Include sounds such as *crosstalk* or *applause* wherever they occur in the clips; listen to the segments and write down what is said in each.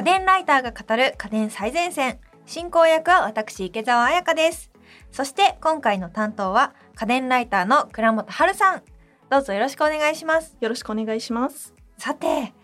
家電ライターが語る家電最前線。進行役は私池澤彩香です。そして今回の担当は家電ライターの倉本春さん。どうぞよろしくお願いします。よろしくお願いします。さて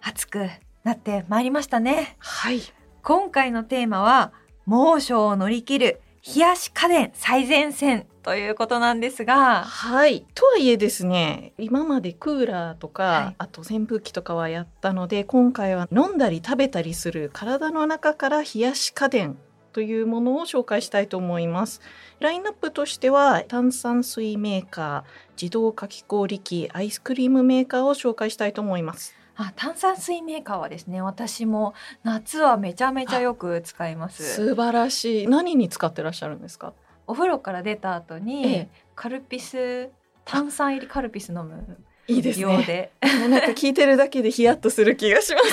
暑くなってまいりましたね。はい。今回のテーマは猛暑を乗り切る冷やし家電最前線ということなんですが。はい。とはいえですね今までクーラーとか、はい。あと扇風機とかはやったので今回は飲んだり食べたりする体の中から冷やし家電というものを紹介したいと思います。ラインナップとしては炭酸水メーカー自動かき氷機アイスクリームメーカーを紹介したいと思います。あ炭酸水メーカーはですね私も夏はめちゃめちゃよく使います。素晴らしい。何に使ってらっしゃるんですか？お風呂から出た後に、ええ。カルピス炭酸入りカルピス飲むいいですね。なんか聞いてるだけでヒヤッとする気がします。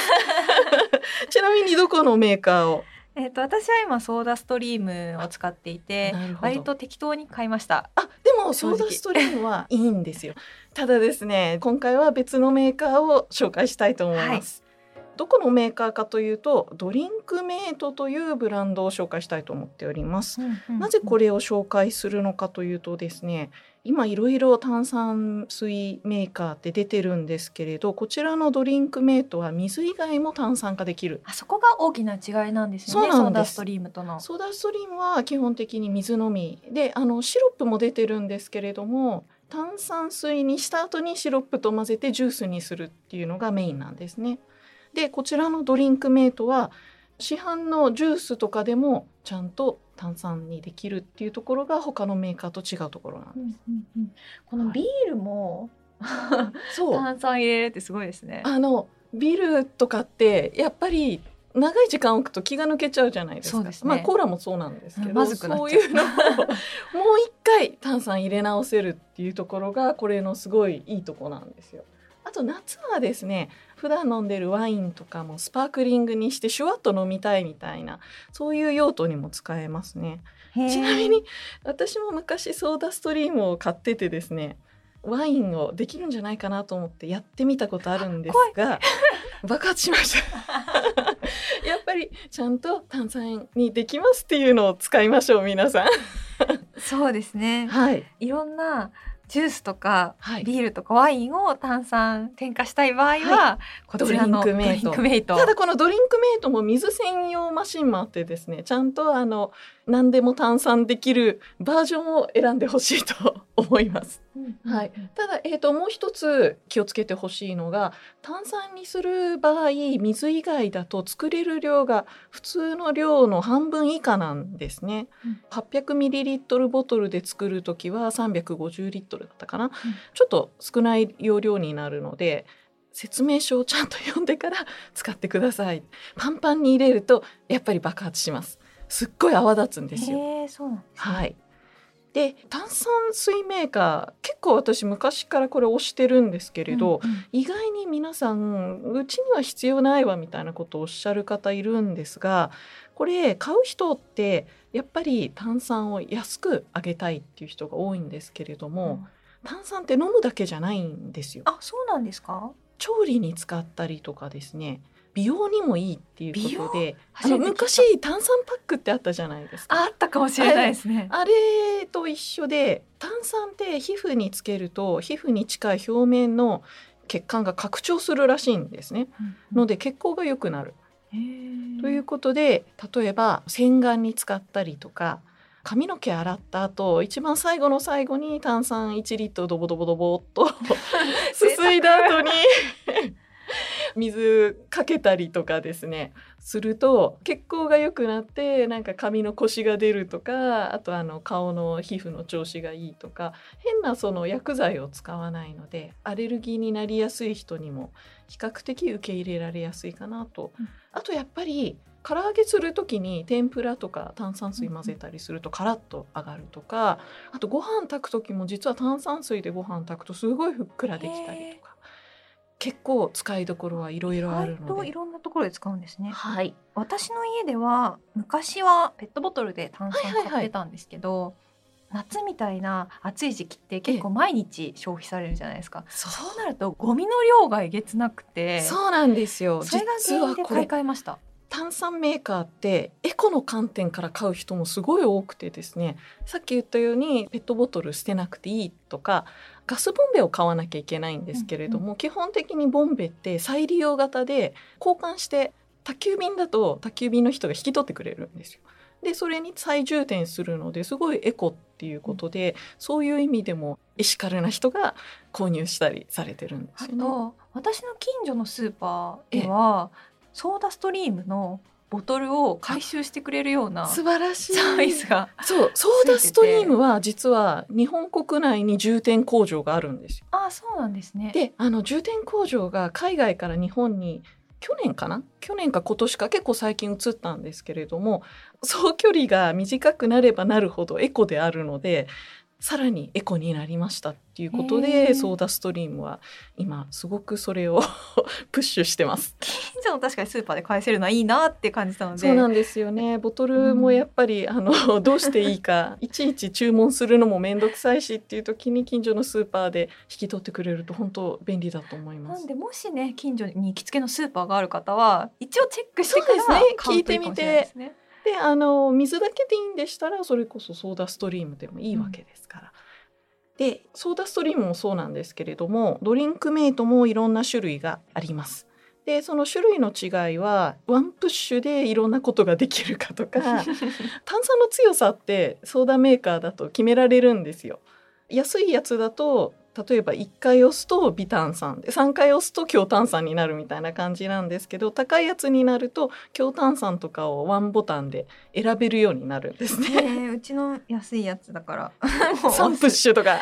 *laughs* ちなみにどこのメーカーを？えっと私は今ソーダストリームを使っていて割と適当に買いました。あでもソーダストリームはいいんですよ。ただですね今回は別のメーカーを紹介したいと思います、どこのメーカーかというとドリンクメイトというブランドを紹介したいと思っております。なぜこれれを紹介するのかというとですね今いろいろ炭酸水メーカーって出てるんですけれどこちらのドリンクメイトは水以外も炭酸化できる。あそこが大きな違いなんですよねソーダストリームとの。ソーダストリームは基本的に水のみであのシロップも出てるんですけれども炭酸水にした後にシロップと混ぜてジュースにするっていうのがメインなんですね。でこちらのドリンクメイトは市販のジュースとかでもちゃんと炭酸にできるっていうところが他のメーカーと違うところなんです。うんうんうん。このビールもそう。炭酸入れるってすごいですね。あのビールとかってやっぱり長い時間置くと気が抜けちゃうじゃないですか。そうですね。まあコーラもそうなんですけど、うんまそういうのをもう一回炭酸入れ直せるっていうところがこれのすごいいいとこなんですよ。あと夏はですね普段飲んでるワインとかもスパークリングにしてシュワッと飲みたいみたいなそういう用途にも使えますね。ちなみに私も昔ソーダストリームを買っててですねワインをできるんじゃないかなと思ってやってみたことあるんですが爆発しました。*laughs* やっぱりちゃんと炭酸にできますっていうのを使いましょう皆さん。そうですね。はい。いろんなジュースとか、はい。ビールとかワインを炭酸添加したい場合は、こちらのドリンクメイト。ただこのドリンクメイトも水専用マシンもあってですねちゃんとあの何でも炭酸できるバージョンを選んでほしいと思いますはいただ、えー、ともう一つ気をつけてほしいのが炭酸にする場合水以外だと作れる量が普通の量の半分以下なんですね。800ml ボトルで作る時は350リットルだったかな、ちょっと少ない容量になるので説明書をちゃんと読んでから *laughs* 使ってください。パンパンに入れるとやっぱり爆発します。すっごい泡立つんですよ。へえそうなんですねはい。で炭酸水メーカー結構私昔からこれ推してるんですけれど、うんうん。意外に皆さんうちには必要ないわみたいなことをおっしゃる方いるんですがこれ買う人ってやっぱり炭酸を安くあげたいっていう人が多いんですけれども、炭酸って飲むだけじゃないんですよ。あそうなんですか？調理に使ったりとかですね美容にもいいっていうことであの昔炭酸パックってあったじゃないですか。ああったかもしれないですねあれと一緒で炭酸って皮膚につけると皮膚に近い表面の血管が拡張するらしいんですね。ので血行が良くなる。ということで例えば洗顔に使ったりとか髪の毛洗った後一番最後の最後に炭酸1リットルドボドボドボっと *laughs* *laughs* すすいだ後に水かけたりとかですね。すると血行が良くなってなんか髪のコシが出るとかあとあの顔の皮膚の調子がいいとか変なその薬剤を使わないのでアレルギーになりやすい人にも比較的受け入れられやすいかなと。うん。あとやっぱり唐揚げする時に天ぷらとか炭酸水混ぜたりするとカラッと上がるとかあとご飯炊く時も実は炭酸水でご飯炊くとすごいふっくらできたりとか結構使いどころはいろいろあるので。ろんなところで使うんですね。はい、私の家では昔はペットボトルで炭酸はいはいはい買ってたんですけど、夏みたいな暑い時期って結構毎日消費されるじゃないですか、そそうなるとゴミの量がえげつなくて。そうなんですよ。それが実原因で買いはこれ替えました。炭酸メーカーってエコの観点から買う人もすごい多くてですね。さっき言ったようにペットボトル捨てなくていいとかガスボンベを買わなきゃいけないんですけれども、基本的にボンベって再利用型で交換して宅急便だと宅急便の人が引き取ってくれるんですよ。でそれに再充填するのですごいエコっていうことで、そういう意味でもエシカルな人が購入したりされてるんですあよね。と私の近所のスーパーではソーダストリームのボトルを回収してくれるようなサ素晴らしい。ービスがそうソーダストリームは実は日本国内に充填工場があるんですよ。あそうなんですね。であの充填工場が海外から日本に去年かな？去年か今年か結構最近移ったんですけれども総距離が短くなればなるほどエコであるのでさらにエコになりましたっていうことへでーソーダストリームは今すごくそれを *laughs* プッシュしてます。近所の確かにスーパーで返せるのはいいなって感じたのでそうなんですよねボトルもやっぱり、あの *laughs* どうしていいかいちいち注文するのも面倒くさいしっていう時に近所のスーパーで引き取ってくれると本当便利だと思いますなん。でもしね近所に行きつけのスーパーがある方は一応チェックしてからですね買うといいかもしれないですね。であの水だけでいいんでしたらそれこそソーダストリームでもいいわけですから。でソーダストリームもそうなんですけれどもドリンクメイトもいろんな種類があります。でその種類の違いはワンプッシュでいろんなことができるかとか *laughs* 炭酸の強さってソーダメーカーだと決められるんですよ。安いやつだと例えば1回押すと微炭酸で3回押すと強炭酸になるみたいな感じなんですけど高いやつになると強炭酸とかをワンボタンで選べるようになるんですね。ねえうちの安いやつだから。*laughs* もうサンプッシュとか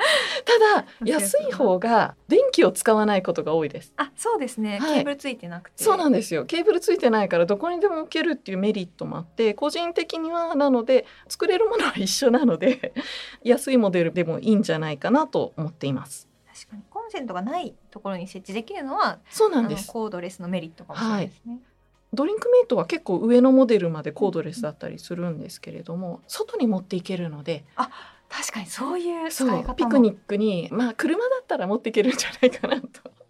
*laughs* ただ *laughs* 安い方が電気を使わないことが多いです。あそうですね、はい。ケーブルついてなくて。そうなんですよ。ケーブルついてないからどこにでも置けるっていうメリットもあって個人的にはなので作れるものは一緒なので *laughs* 安いモデルでもいいんじゃないかなと思っています。確かに。コンセントがないところに設置できるのはそうなんです。コードレスのメリットかもしれないですね、ドリンクメイトは結構上のモデルまでコードレスだったりするんですけれども外に持っていけるので確かにそういう使そいうピクニックにまあ車だったら持っていけるんじゃないかなと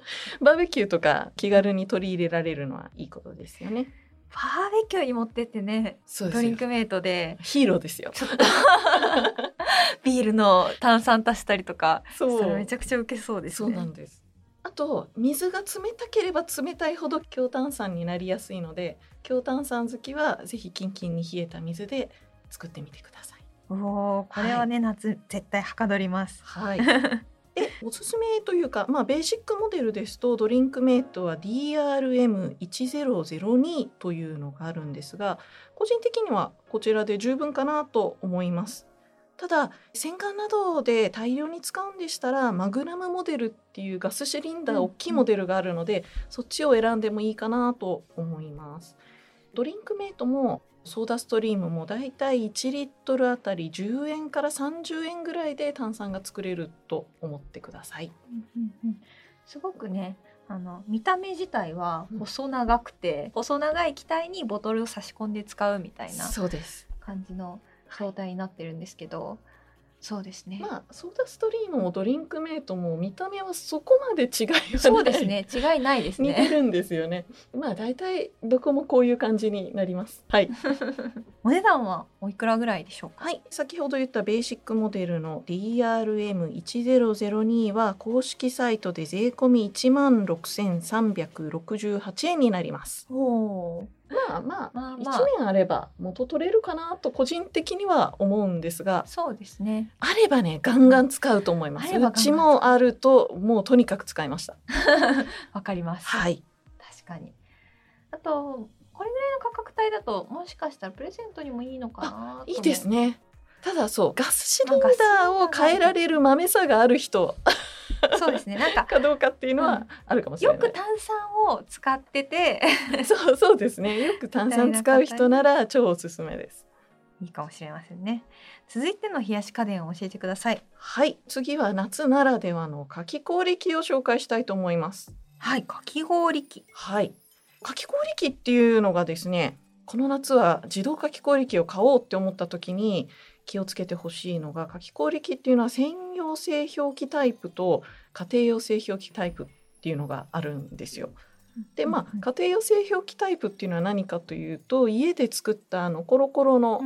*laughs* バーベキューとか気軽に取り入れられるのはいいことですよね。バーベキューに持ってってねそうですよドリンクメイトでヒーローですよ。*laughs* ビールの炭酸足したりとかそそれめちゃくちゃ受けそうですそうねなんです。あと水が冷たければ冷たいほど強炭酸になりやすいので強炭酸好きはぜひキンキンに冷えた水で作ってみてください。うおーこれはね、夏絶対はかどりますはい。*laughs* でおすすめというか、まあ、ベーシックモデルですとドリンクメイトは DRM1002 というのがあるんですが個人的にはこちらで十分かなと思います。ただ洗顔などで大量に使うんでしたらマグナムモデルっていうガスシリンダーうん大きいモデルがあるので、そっちを選んでもいいかなと思います。ドリンクメイトもソーダストリームもだいたい1リットルあたり10円から30円ぐらいで炭酸が作れると思ってください。すごくねあの見た目自体は細長くて、細長い気体にボトルを差し込んで使うみたいなそうです。感じの状態になってるんですけど、そうですね、まあソーダストリームもドリンクメイトも見た目はそこまで違いはない。そうです。ね違いないですね似てるんですよね。まあ大体どこもこういう感じになります。はい。*laughs* お値段はおいくらぐらいでしょうか？はい、先ほど言ったベーシックモデルの DRM1002 は公式サイトで税込み1万6368円になります。おおまあまあ、まあ1まあ。年あれば元取れるかなと個人的には思うんですが、そうですね。あればねガンガン使うと思います。あればガンガンう。ちもあるともうとにかく使いました。*laughs* わかります、はい。確かに。あとこれぐらいの価格帯だともしかしたらプレゼントにもいいのかないいですね。ただそうガスシリンダーを変えられる豆さがある人。そうですね。なんか *laughs* かどうかっていうのうん。はあるかもしれない。よく炭酸を使ってて *laughs* そうそうですね。よく炭酸使う人なら超おすすめです。いいかもしれませんね続いての冷やし家電を教えてくださいはい、次は夏ならではのかき氷機を紹介したいと思います。はいかき氷機はい。かき氷機っていうのがですね、この夏は自動かき氷機を買おうって思った時に気をつけてほしいのが夏季氷機っていうのは専用製氷機タイプと家庭用製氷機タイプっていうのがあるんですよ。でまあ家庭用製氷機タイプっていうのは何かというと家で作ったあのコロコロの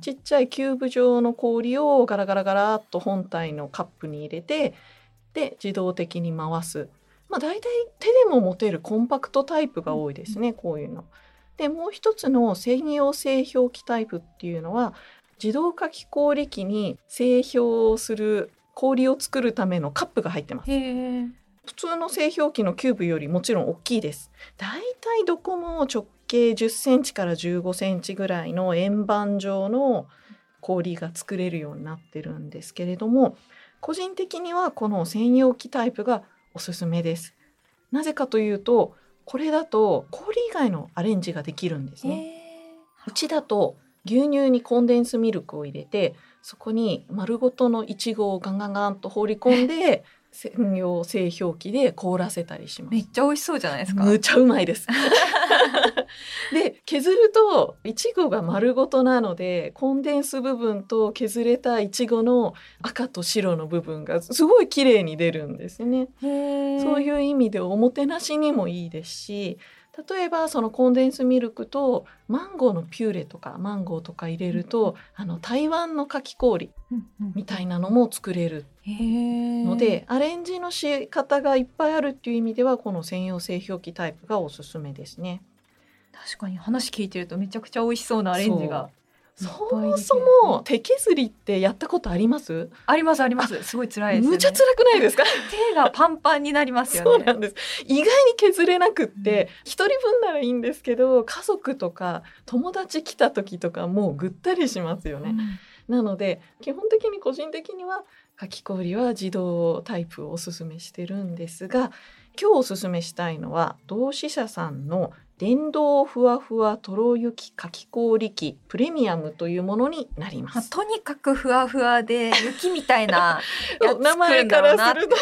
ちっちゃいキューブ状の氷をガラガラガラっと本体のカップに入れてで自動的に回す。まあ、大体手でも持てるコンパクトタイプが多いですね、こういうの。でもう一つの専用製氷機タイプっていうのは自動かき氷機に製氷する氷を作るためのカップが入ってます。普通の製氷機のキューブよりもちろん大きいです。だいたいどこも直径10センチから15センチぐらいの円盤状の氷が作れるようになってるんですけれども個人的にはこの専用機タイプがおすすめです。なぜかというとこれだと氷以外のアレンジができるんですね。うちだと牛乳にコンデンスミルクを入れてそこに丸ごとのいちごをガンガンガンと放り込んで専用製氷機で凍らせたりします。めっちゃ美味しそうじゃないですか。むちゃうまいです。*laughs* で削るといちごが丸ごとなのでコンデンス部分と削れたいちごの赤と白の部分がすごい綺麗に出るんですね。そういう意味でおもてなしにもいいですし例えばそのコンデンスミルクとマンゴーのピューレとかマンゴーとか入れると、あの台湾のかき氷みたいなのも作れるので、アレンジの仕方がいっぱいあるっていう意味ではこの専用製氷機タイプがおすすめですね。確かに話聞いてるとめちゃくちゃ美味しそうなアレンジがそもそも手削りってやったことあります？ありますあります。すごい辛いです、ね、むちゃ辛くないですか？手がパンパンになりますよね。そうなんです。意外に削れなくって一、うん、人分ならいいんですけど家族とか友達来た時とかもうぐったりしますよね、うん、なので基本的に個人的にはかき氷は自動タイプをおすすめしてるんですが今日おすすめしたいのは同志社さんの電動ふわふわとろ雪かき氷機プレミアムというものになります。とにかくふわふわで雪みたいな *laughs* 名前からすると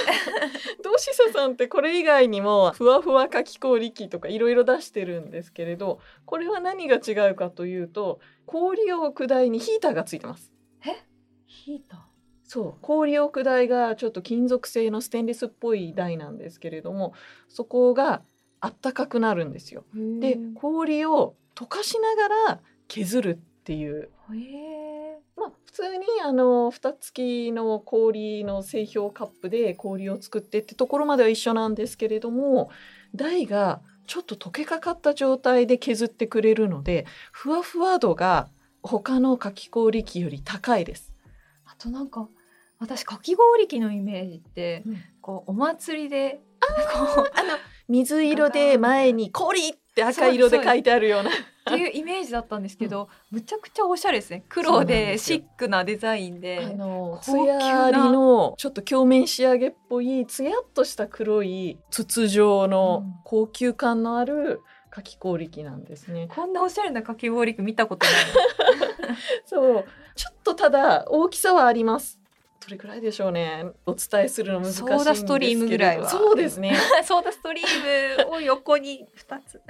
同志社さんってこれ以外にもふわふわかき氷機とかいろいろ出してるんですけれどこれは何が違うかというと氷を置く台にヒーターがついてます。え？ヒーター？そう氷置く台がちょっと金属製のステンレスっぽい台なんですけれどもそこがあったかくなるんですよ。で氷を溶かしながら削るっていう。まあ、普通にあの蓋付きの氷の製氷カップで氷を作ってってところまでは一緒なんですけれども台がちょっと溶けかかった状態で削ってくれるのでふわふわ度が他のかき氷機より高いです。あとなんか私かき氷機のイメージって、うん、こうお祭りでああの水色で前に「氷」って赤色で書いてあるような。っていうイメージだったんですけど、うん、むちゃくちゃおしゃれですね。黒でシックなデザインで。あの艶ありのちょっと鏡面仕上げっぽいつやっとした黒い筒状の高級感のあるかき氷機なんですね、うん、こんなおしゃれなかき氷機見たことない。*laughs* そう。ちょっとただ大きさはありますどれくらいでしょうね。お伝えするの難しいんですけど。ソーダストリームぐらいは。そうですね。*laughs* ソーダストリームを横に2つ。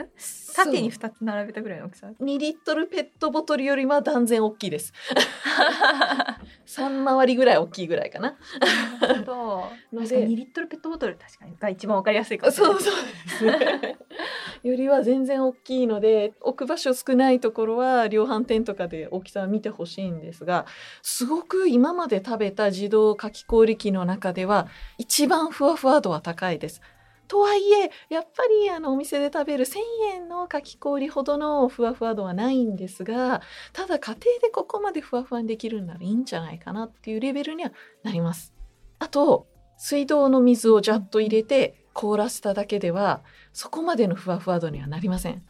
縦に2つ並べたぐらいの大きさ。2リットルペットボトルよりは断然大きいです *laughs* 3回りぐらい大きいぐらいかな。なるほど。*laughs* ので2リットルペットボトル確かにが一番わかりやすいかもしれない。そうそうですね。よりは全然大きいので置く場所少ないところは量販店とかで大きさを見てほしいんですがすごく今まで食べた自動かき氷機の中では一番ふわふわ度は高いです。とはいえやっぱりあのお店で食べる1,000円のかき氷ほどのふわふわ度はないんですがただ家庭でここまでふわふわにできるならいいんじゃないかなっていうレベルにはなります。あと水道の水をジャッと入れて凍らせただけではそこまでのふわふわ度にはなりません。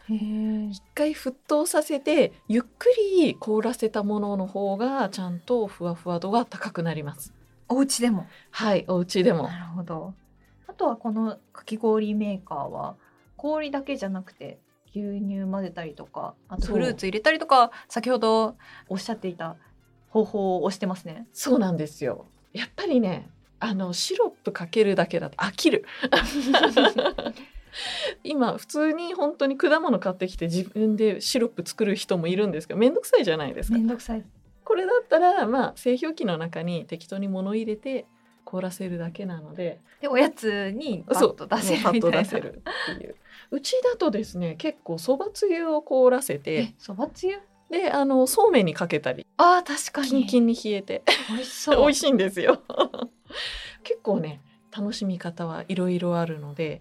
一回沸騰させてゆっくり凍らせたものの方がちゃんとふわふわ度が高くなります。お家でも。はいお家でも。なるほどあとはこのかき氷メーカーは氷だけじゃなくて牛乳混ぜたりとかあとフルーツ入れたりとか先ほどおっしゃっていた方法を押してますね。そうなんですよ。やっぱりねあのシロップかけるだけだと飽きる。*laughs* 今普通に本当に果物買ってきて自分でシロップ作る人もいるんですけど面倒くさいじゃないですか。面倒くさい。これだったらまあ製氷機の中に適当に物入れて凍らせるだけなのででおやつにパッと出せるパッと出せるっていう。うちだとですね結構そばつゆを凍らせてそばつゆ？であのそうめんにかけたりあ確かに。キンキンに冷えて。美味しそう。*laughs* 美味しいんですよ。*laughs* 結構ね楽しみ方はいろいろあるので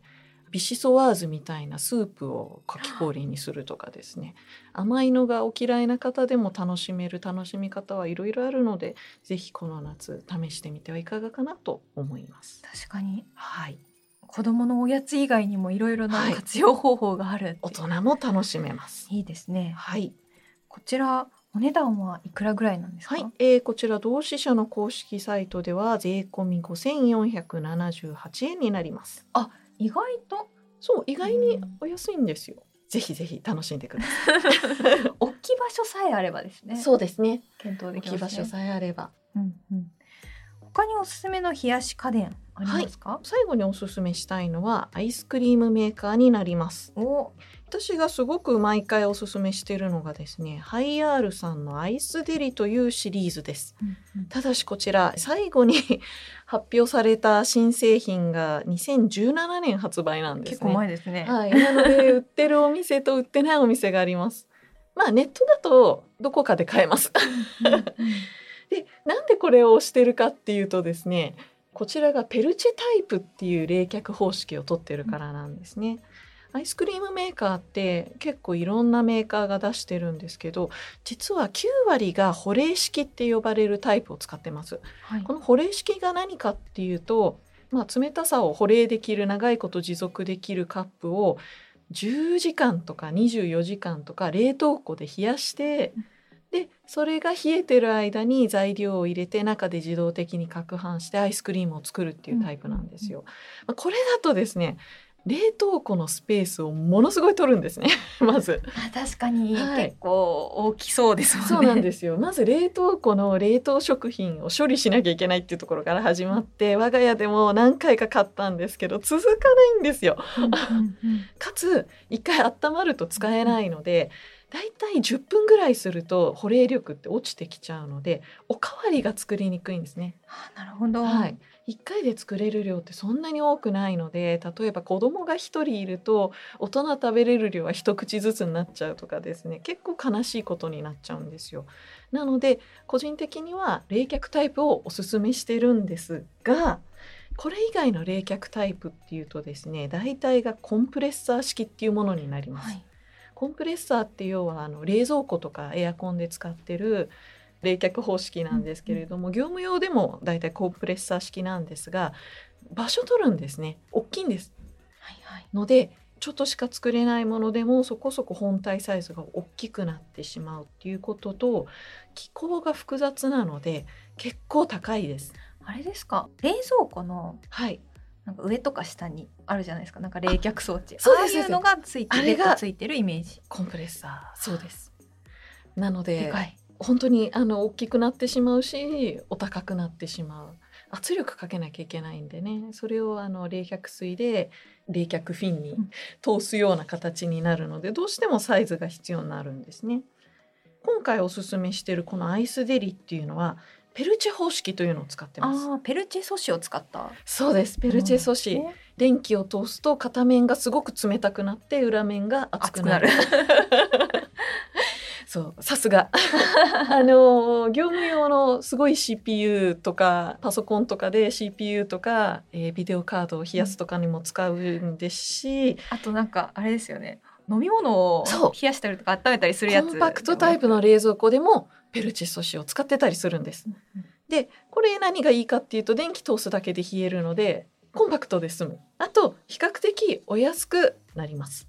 ビシソワーズみたいなスープをかき氷にするとかですね。甘いのがお嫌いな方でも楽しめる楽しみ方はいろいろあるのでぜひこの夏試してみてはいかがかなと思います。確かに。はい。子供のおやつ以外にもいろいろな活用方法がある、はい、大人も楽しめます。いいですね。はい。こちらお値段はいくらぐらいなんですか？はい、えー、こちら同志社の公式サイトでは税込み五千四百七十八円になります。あ、意外と？そう意外にお安いんですよ。ぜひぜひ楽しんでください。*laughs* 置き場所さえあればですね。そうですね。検討できます、ね、置き場所さえあれば。うんうん。他におすすめの冷やし家電ありますか、はい、最後におすすめしたいのはアイスクリームメーカーになりますお私がすごく毎回おすすめしているのがですねハイアールさんのアイスデリというシリーズです、うんうん、ただしこちら最後に発表された新製品が2017年発売なんです、ね、結構前ですね。はい。なので売ってるお店と売ってないお店があります。まあネットだとどこかで買えます。*laughs* でなんでこれをしてるかっていうとですねこちらがペルチェタイプっていう冷却方式をとってるからなんですね。アイスクリームメーカーって結構いろんなメーカーが出してるんですけど実は9割が保冷式って呼ばれるタイプを使ってます。はい、この保冷式が何かっていうと、まあ、冷たさを保冷できる長いこと持続できるカップを10時間とか24時間とか冷凍庫で冷やして、うんでそれが冷えてる間に材料を入れて中で自動的に攪拌してアイスクリームを作るっていうタイプなんですよ。まあ、これだとですね冷凍庫のスペースをものすごい取るんですね。*laughs* まず。確かに、結構大きそうですもんね。そうなんですよ。まず冷凍庫の冷凍食品を処理しなきゃいけないっていうところから始まって我が家でも何回か買ったんですけど続かないんですよ。*laughs* かつ一回温まると使えないので、だいたい10分ぐらいすると保冷力って落ちてきちゃうのでおかわりが作りにくいんですね。あなるほど、はい、1回で作れる量ってそんなに多くないので例えば子供が1人いると大人食べれる量は一口ずつになっちゃうとかですね結構悲しいことになっちゃうんですよ。なので個人的には冷却タイプをおすすめしてるんですがこれ以外の冷却タイプっていうとですね大体がコンプレッサー式っていうものになります。はいコンプレッサーって要はあの冷蔵庫とかエアコンで使ってる冷却方式なんですけれども、業務用でもだいたいコンプレッサー式なんですが場所取るんですね。大きいんです。はいはい、のでちょっとしか作れないものでもそこそこ本体サイズが大きくなってしまうっていうことと気候が複雑なので結構高いです。あれですか？冷蔵庫のはい。なんか上とか下にあるじゃないですか。なんか冷却装置。そういうのがついてるついてるイメージ。コンプレッサー。そうです。なので本当にあの大きくなってしまうしお高くなってしまう。圧力かけなきゃいけないんでね。それをあの冷却水で冷却フィンに通すような形になるので、どうしてもサイズが必要になるんですね。今回おすすめしてるこのアイスデリっていうのはペルチェ方式というのを使ってます。あペルチェ素子を使った。そうです。ペルチェ素子、うん、電気を通すと片面がすごく冷たくなって裏面が熱くなる *laughs* そうさすが。*laughs* あの業務用のすごい CPU とかパソコンとかで CPU とか、えー、ビデオカードを冷やすとかにも使うんですし、うん、あとなんかあれですよね。飲み物を冷やしたりとか温めたりするやつコンパクトタイプの冷蔵庫でもペルチェ素子を使ってたりするんです。でこれ何がいいかっていうと電気通すだけで冷えるのでコンパクトで済む。あと比較的お安くなります。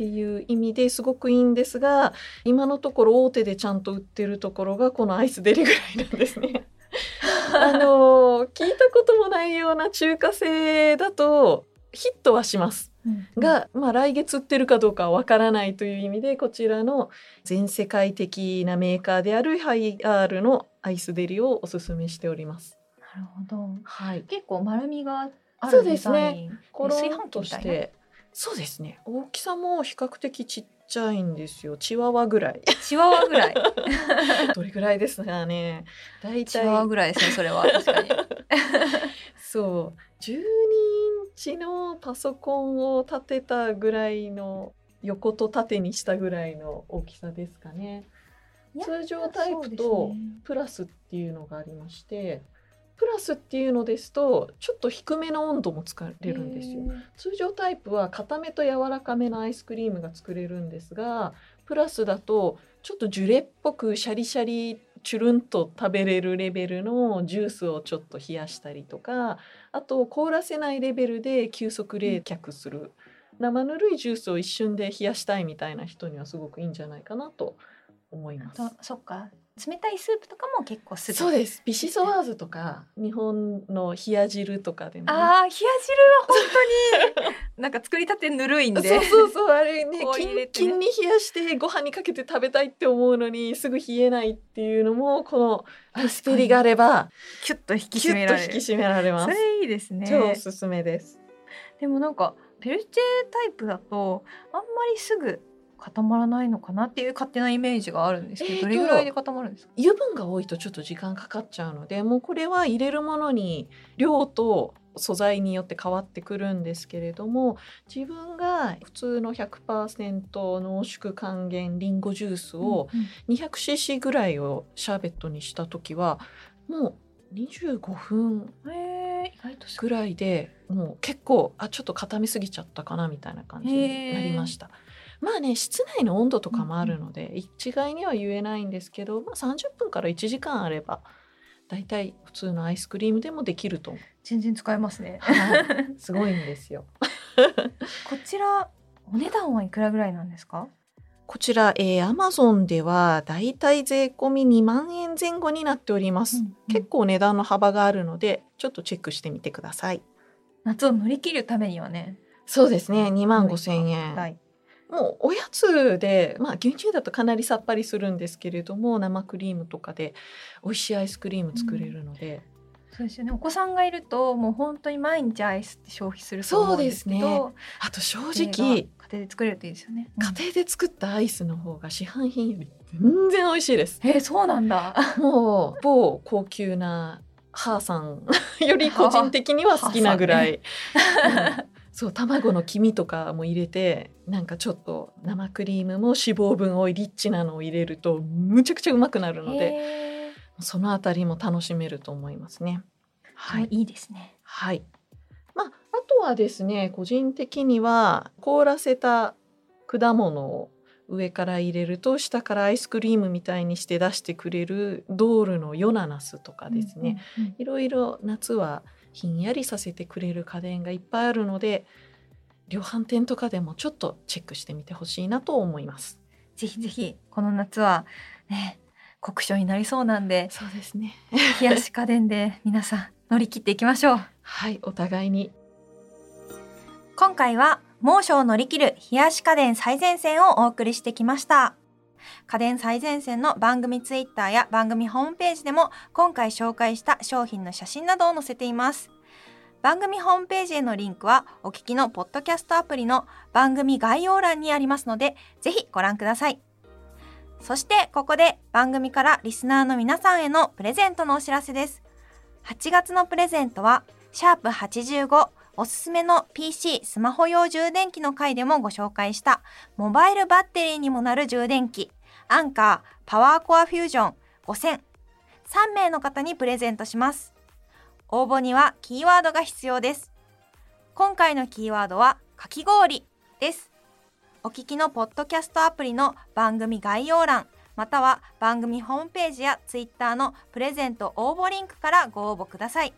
っていう意味ですごくいいんですが今のところ大手でちゃんと売ってるところがこのアイスデリぐらいなんですね。*laughs* あの聞いたこともないような中華製だとヒットはします。が、まあ、来月売ってるかどうかはわからないという意味でこちらの全世界的なメーカーであるハイアールのアイスデリをおすすめしております。なるほど。はい。結構丸みがあるそうですね。コロンとしてそうですね。大きさも比較的ちっちゃいんですよ。チワワぐらい。*laughs* チワワぐらい。*laughs* どれぐらいですかね。大体。チワワぐらいですねそれは。確かに。*laughs* そう。12インチのパソコンを立てたぐらいの横と縦にしたぐらいの大きさですかね。通常タイプとプラスっていうのがありまして、プラスっていうのですとちょっと低めの温度も作れるんですよ。通常タイプは固めと柔らかめのアイスクリームが作れるんですがプラスだとちょっとジュレっぽくシャリシャリチュルンと食べれるレベルのジュースをちょっと冷やしたりとかあと凍らせないレベルで急速冷却する、生ぬるいジュースを一瞬で冷やしたいみたいな人にはすごくいいんじゃないかなと思います。そっか冷たいスープとかも結構すぐそうです。ビシソワーズとか日本の冷や汁とかでも、ね、ああ冷や汁は本当に *laughs* なんか作りたてぬるいんで。そうそうそうあれねキンキンに冷やしてご飯にかけて食べたいって思うのにすぐ冷えないっていうのもこのアイスペリがあればキュッと引き締められる。引き締められます。それいいですね。超おすすめです。でもなんかペルチェタイプだとあんまりすぐ固まらないのかなっていう勝手なイメージがあるんですけど、えー、どれぐらいで固まるんですか？油分が多いとちょっと時間かかっちゃうのでもうこれは入れるものに量と素材によって変わってくるんですけれども自分が普通の100%濃縮還元りんごジュースを 200cc ぐらいをシャーベットにした時はもう25分ぐらいでもう結構あちょっと固めすぎちゃったかなみたいな感じになりました。まあね室内の温度とかもあるので、一概には言えないんですけど、まあ、30分から1時間あれば大体普通のアイスクリームでもできると全然使えますね、はい、すごいんですよ。*laughs* こちらお値段はいくらぐらいなんですか？こちら、えー、アマゾンではだいたい税込み2万円前後になっております、うんうん、結構値段の幅があるのでちょっとチェックしてみてください。夏を乗り切るためにはね。そうですね。2万5千円、はい、もうおやつで、まあ、牛乳だとかなりさっぱりするんですけれども生クリームとかで美味しいアイスクリーム作れるので、うん、そうですよね。お子さんがいるともう本当に毎日アイスって消費すると思うんですけどそうですね。あと正直家庭で作れるといいですよね、うん、家庭で作ったアイスの方が市販品より全然美味しいです。えー、そうなんだ。もう某高級な母さんより個人的には好きなぐらい、そう卵の黄身とかも入れてなんかちょっと生クリームも脂肪分多いリッチなのを入れるとむちゃくちゃうまくなるのでそのあたりも楽しめると思いますね。はい、いいですね。はい。まああとはですね個人的には凍らせた果物を上から入れると下からアイスクリームみたいにして出してくれるドールのヨナナスとかですね、いろいろ夏はひんやりさせてくれる家電がいっぱいあるので量販店とかでもちょっとチェックしてみてほしいなと思います。ぜひぜひこの夏はね酷暑になりそうなんでそうですね。冷やし家電で皆さん乗り切っていきましょう。はいお互いに。今回は猛暑を乗り切る冷やし家電最前線をお送りしてきました家電最前線の番組ツイッターや番組ホームページでも今回紹介した商品の写真などを載せています。番組ホームページへのリンクはお聞きのポッドキャストアプリの番組概要欄にありますので、ぜひご覧ください。そしてここで番組からリスナーの皆さんへのプレゼントのお知らせです。8月のプレゼントは、シャープ85おすすめの PC スマホ用充電器の回でもご紹介したモバイルバッテリーにもなる充電器アンカーパワーコアフュージョン5000 3名の方にプレゼントします。応募にはキーワードが必要です。今回のキーワードはかき氷です。お聞きのポッドキャストアプリの番組概要欄または番組ホームページやツイッターのプレゼント応募リンクからご応募ください。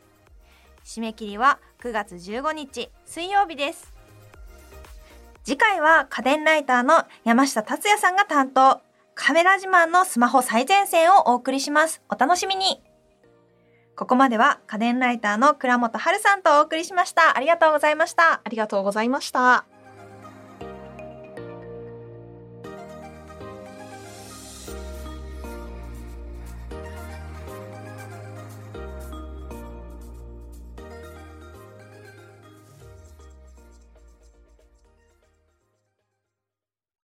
締め切りは9月15日水曜日です。次回は家電ライターの山下達也さんが担当。カメラ自慢のスマホ最前線をお送りします。お楽しみにここまでは家電ライターの倉本春さんとお送りしました。ありがとうございました。ありがとうございました。